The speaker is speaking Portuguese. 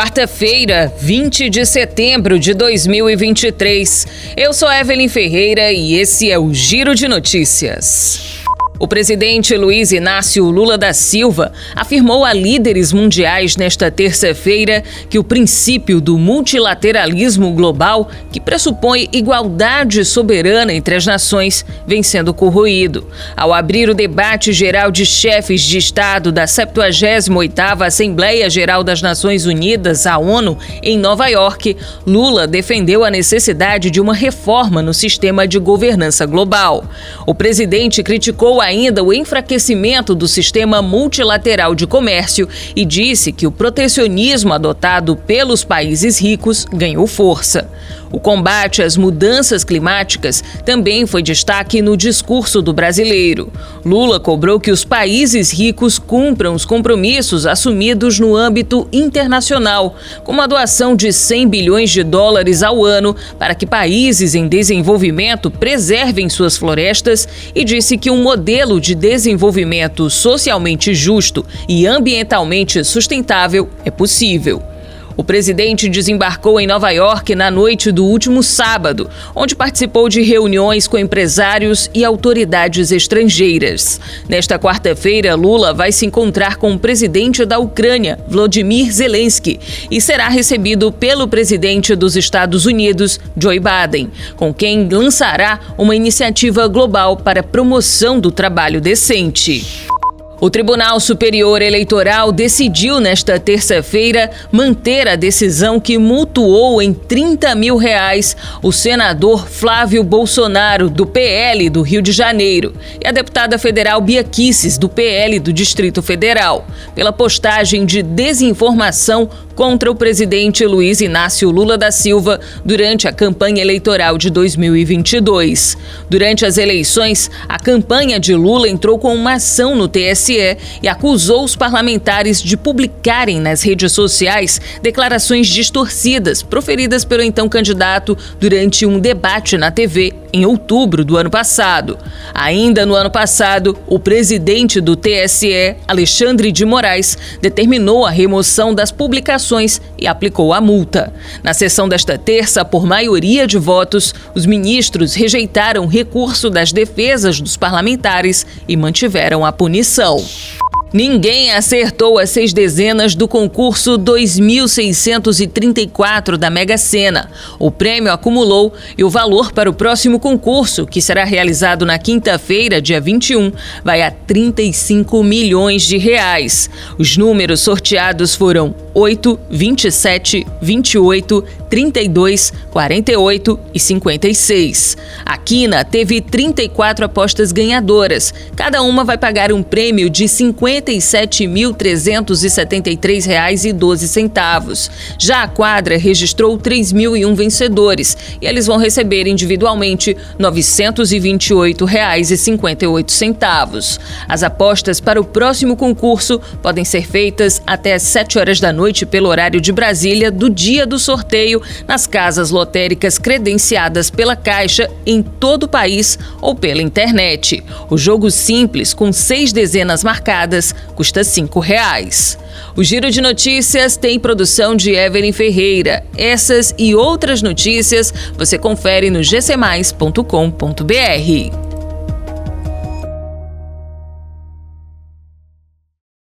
Quarta-feira, 20 de setembro de 2023. Eu sou Evelyn Ferreira e esse é o Giro de Notícias. O presidente Luiz Inácio Lula da Silva afirmou a líderes mundiais nesta terça-feira que o princípio do multilateralismo global, que pressupõe igualdade soberana entre as nações, vem sendo corroído. Ao abrir o debate geral de chefes de Estado da 78ª Assembleia Geral das Nações Unidas, a ONU, em Nova York, Lula defendeu a necessidade de uma reforma no sistema de governança global. O presidente criticou a ainda o enfraquecimento do sistema multilateral de comércio e disse que o protecionismo adotado pelos países ricos ganhou força. O combate às mudanças climáticas também foi destaque no discurso do brasileiro. Lula cobrou que os países ricos cumpram os compromissos assumidos no âmbito internacional, como a doação de 100 bilhões de dólares ao ano para que países em desenvolvimento preservem suas florestas e disse que um modelo de desenvolvimento socialmente justo e ambientalmente sustentável é possível. O presidente desembarcou em Nova York na noite do último sábado, onde participou de reuniões com empresários e autoridades estrangeiras. Nesta quarta-feira, Lula vai se encontrar com o presidente da Ucrânia, Vladimir Zelensky, e será recebido pelo presidente dos Estados Unidos, Joe Biden, com quem lançará uma iniciativa global para promoção do trabalho decente. O Tribunal Superior Eleitoral decidiu nesta terça-feira manter a decisão que mutuou em 30 mil reais o senador Flávio Bolsonaro, do PL do Rio de Janeiro, e a deputada federal Bia Kicis, do PL do Distrito Federal, pela postagem de desinformação contra o presidente Luiz Inácio Lula da Silva durante a campanha eleitoral de 2022. Durante as eleições, a campanha de Lula entrou com uma ação no TSE e acusou os parlamentares de publicarem nas redes sociais declarações distorcidas proferidas pelo então candidato durante um debate na TV em outubro do ano passado. Ainda no ano passado, o presidente do TSE, Alexandre de Moraes, determinou a remoção das publicações e aplicou a multa. Na sessão desta terça, por maioria de votos, os ministros rejeitaram recurso das defesas dos parlamentares e mantiveram a punição. Ninguém acertou as seis dezenas do concurso 2634 da Mega Sena. O prêmio acumulou e o valor para o próximo concurso, que será realizado na quinta-feira, dia 21, vai a 35 milhões de reais. Os números sorteados foram 8, 27, 28, 32, 48 e 56. A Quina teve 34 apostas ganhadoras. Cada uma vai pagar um prêmio de 50 R$ 57.373,12. Já a quadra registrou 3.001 vencedores e eles vão receber individualmente R$ 928,58. As apostas para o próximo concurso podem ser feitas até às 7 horas da noite pelo horário de Brasília do dia do sorteio nas casas lotéricas credenciadas pela Caixa em todo o país ou pela internet. O jogo simples, com seis dezenas marcadas, custa cinco reais. O Giro de Notícias tem produção de Evelyn Ferreira. Essas e outras notícias você confere no gcmais.com.br.